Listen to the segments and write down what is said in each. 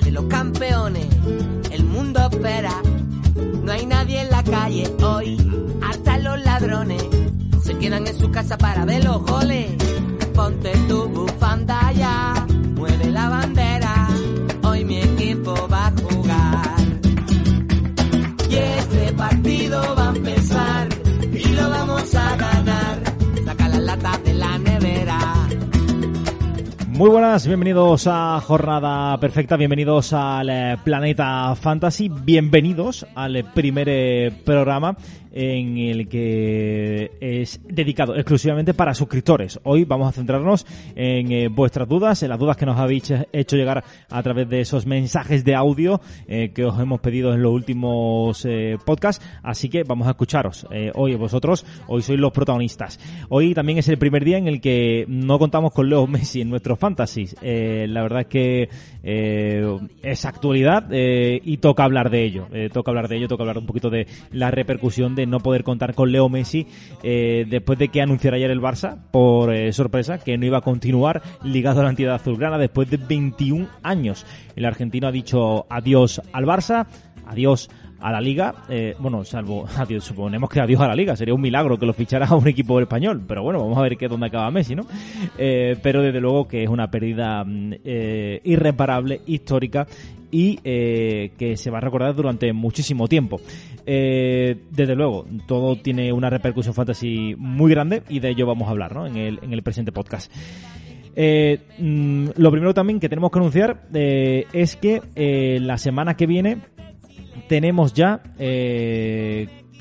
De los campeones, el mundo espera, no hay nadie en la calle hoy, se quedan en su casa para ver los goles. Ponte tu bufanda ya, mueve la bandera, hoy mi equipo va a jugar. Y este partido va a empezar y lo vamos a ganar. Saca las latas de la nevera. Muy buenas, bienvenidos a Jornada Perfecta, bienvenidos al eh, Planeta Fantasy, bienvenidos al primer eh, programa en el que es dedicado exclusivamente para suscriptores. Hoy vamos a centrarnos en eh, vuestras dudas, en las dudas que nos habéis hecho llegar a través de esos mensajes de audio eh, que os hemos pedido en los últimos eh, podcasts. Así que vamos a escucharos. Hoy vosotros, hoy sois los protagonistas. Hoy también es el primer día en el que no contamos con Leo Messi en nuestros fantasies. La verdad es que es actualidad y toca hablar de ello. Toca hablar de ello, toca hablar un poquito de la repercusión de no poder contar con Leo Messi eh, después de que anunciara ayer el Barça, por eh, sorpresa, que no iba a continuar ligado a la entidad azulgrana después de 21 años. El argentino ha dicho adiós al Barça, adiós a la liga, eh, bueno, salvo, adiós, suponemos que adiós a la liga, sería un milagro que lo fichara a un equipo español, pero bueno, vamos a ver qué dónde acaba Messi, ¿no? Pero desde luego que es una pérdida mm, irreparable, histórica y eh, que se va a recordar durante muchísimo tiempo. Eh, desde luego, todo tiene una repercusión fantasy muy grande y de ello vamos a hablar ¿no? en, el, en el presente podcast. Eh, mm, lo primero también que tenemos que anunciar eh, es que la semana que viene tenemos ya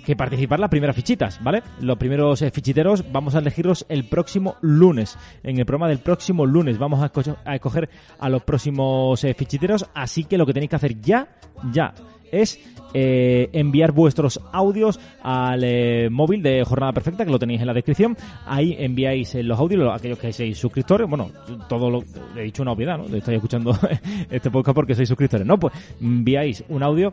que participar las primeras fichitas, ¿vale? Los primeros eh, fichiteros vamos a elegirlos el próximo lunes. En el programa del próximo lunes vamos a, esco- a escoger a los próximos eh, fichiteros, así que lo que tenéis que hacer ya, ya, es eh, enviar vuestros audios al móvil de Jornada Perfecta, que lo tenéis en la descripción. Ahí enviáis los audios, los- aquellos que seáis suscriptores. Bueno, todo lo he dicho una obviedad, ¿no? Estoy escuchando este podcast porque sois suscriptores, ¿no? Pues enviáis un audio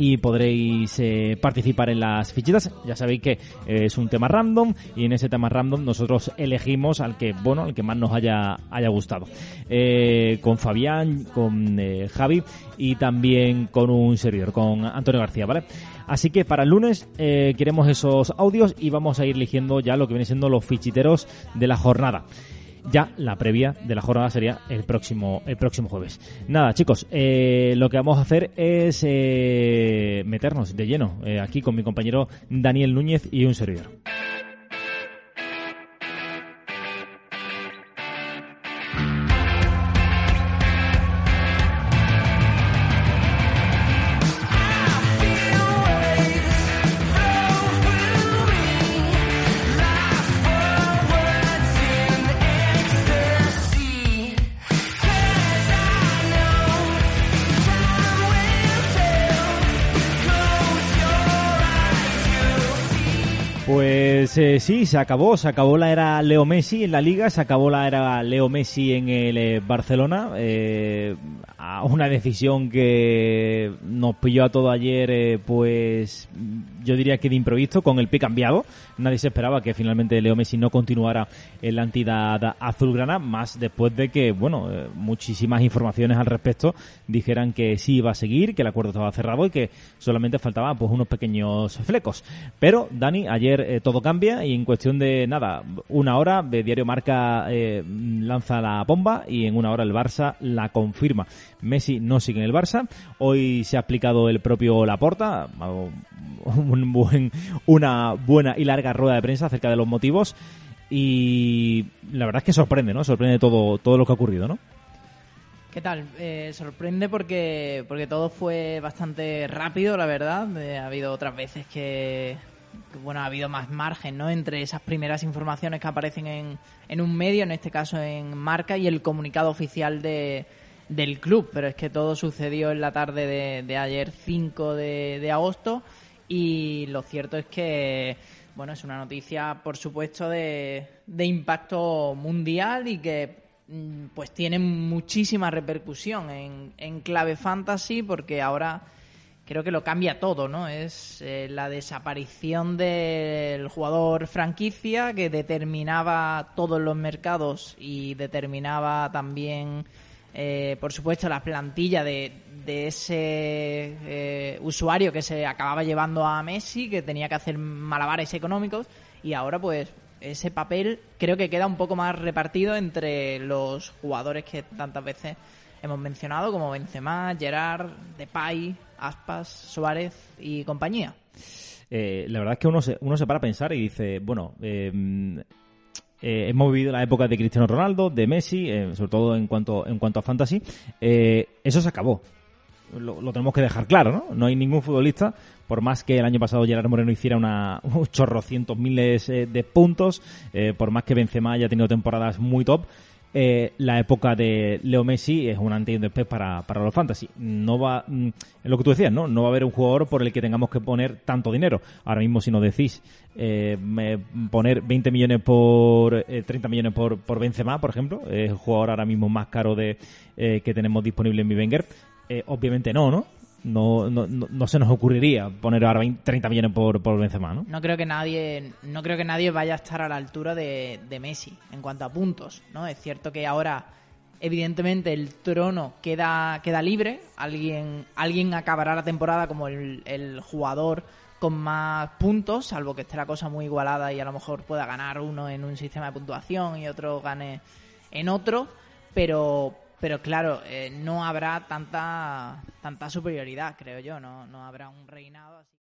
y podréis eh, participar en las fichitas. Ya sabéis que eh, es un tema random y en ese tema random nosotros elegimos al que bueno, al que más nos haya haya gustado. Eh, con Fabián, con eh, Javi y también con un servidor, con Antonio García, ¿vale? Así que para el lunes eh, queremos esos audios y vamos a ir eligiendo ya lo que vienen siendo los fichiteros de la jornada ya la previa de la jornada sería el próximo el próximo jueves. Nada, chicos, eh, lo que vamos a hacer es eh, meternos de lleno eh, aquí con mi compañero Daniel Núñez y un servidor. Pues eh, sí, se acabó, se acabó la era Leo Messi en la liga, se acabó la era Leo Messi en el eh, Barcelona, eh, a una decisión que nos pilló a todo ayer, eh, pues yo diría que de improviso, con el pie cambiado. Nadie se esperaba que finalmente Leo Messi no continuara en la entidad azulgrana, más después de que, bueno, eh, muchísimas informaciones al respecto dijeran que sí iba a seguir, que el acuerdo estaba cerrado y que solamente faltaban pues unos pequeños flecos. Pero, Dani, ayer eh, todo cambia y en cuestión de nada, una hora, de Diario Marca lanza la bomba y en una hora el Barça la confirma. Messi no sigue en el Barça. Hoy se ha explicado el propio Laporta, un buen, una buena y larga rueda de prensa acerca de los motivos. Y la verdad es que sorprende, ¿no? Sorprende todo, todo lo que ha ocurrido, ¿no? ¿Qué tal? Eh, sorprende porque, porque todo fue bastante rápido, la verdad. Eh, ha habido otras veces que, bueno, ha habido más margen, ¿no? Entre esas primeras informaciones que aparecen en, en un medio, en este caso en Marca, y el comunicado oficial de, del club. Pero es que todo sucedió en la tarde de, de ayer, 5 de, agosto, y lo cierto es que bueno, es una noticia, por supuesto, de, de impacto mundial y que Mm, pues tiene muchísima repercusión en, en clave fantasy porque ahora creo que lo cambia todo, ¿no? Es eh, la desaparición del jugador franquicia que determinaba todos los mercados y determinaba también, eh, por supuesto, la plantilla de, ese eh, usuario que se acababa llevando a Messi, que tenía que hacer malabares económicos y ahora pues ese papel creo que queda un poco más repartido entre los jugadores que tantas veces hemos mencionado, como Benzema, Gerard, Depay, Aspas, Suárez y compañía. Eh, la verdad es que uno se, uno se para a pensar y dice, bueno, eh, eh, hemos vivido la época de Cristiano Ronaldo, de Messi, sobre todo en cuanto, en cuanto a fantasy, eso se acabó. Lo, tenemos que dejar claro, ¿no? No hay ningún futbolista por más que el año pasado Gerard Moreno hiciera una, un chorrocientos miles eh, de puntos, eh, por más que Benzema haya tenido temporadas muy top, eh, la época de Leo Messi es un antes y después para, para los fantasy. No va, mm, es lo que tú decías, ¿no? No va a haber un jugador por el que tengamos que poner tanto dinero. Ahora mismo, si nos decís eh, poner 20 millones por, 30 millones por, por Benzema, por ejemplo, es el jugador ahora mismo más caro de que tenemos disponible en mi Wenger. obviamente no, ¿no? No, no, no, se nos ocurriría poner ahora 20, 30 millones por, por Benzema, ¿no? No creo que nadie, no creo que nadie vaya a estar a la altura de, de Messi en cuanto a puntos, ¿no? Es cierto que ahora evidentemente el trono queda, queda libre, alguien, alguien acabará la temporada como el, el jugador con más puntos, salvo que esté la cosa muy igualada y a lo mejor pueda ganar uno en un sistema de puntuación y otro gane en otro, pero pero claro, eh, no habrá tanta, tanta superioridad, creo yo, no, no habrá un reinado así.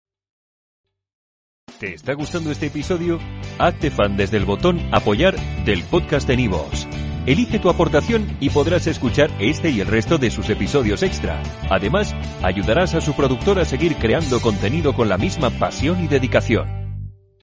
¿Te está gustando este episodio? Hazte fan desde el botón apoyar del podcast de Nivos. Elige tu aportación y podrás escuchar este y el resto de sus episodios extra. Además, ayudarás a su productor a seguir creando contenido con la misma pasión y dedicación.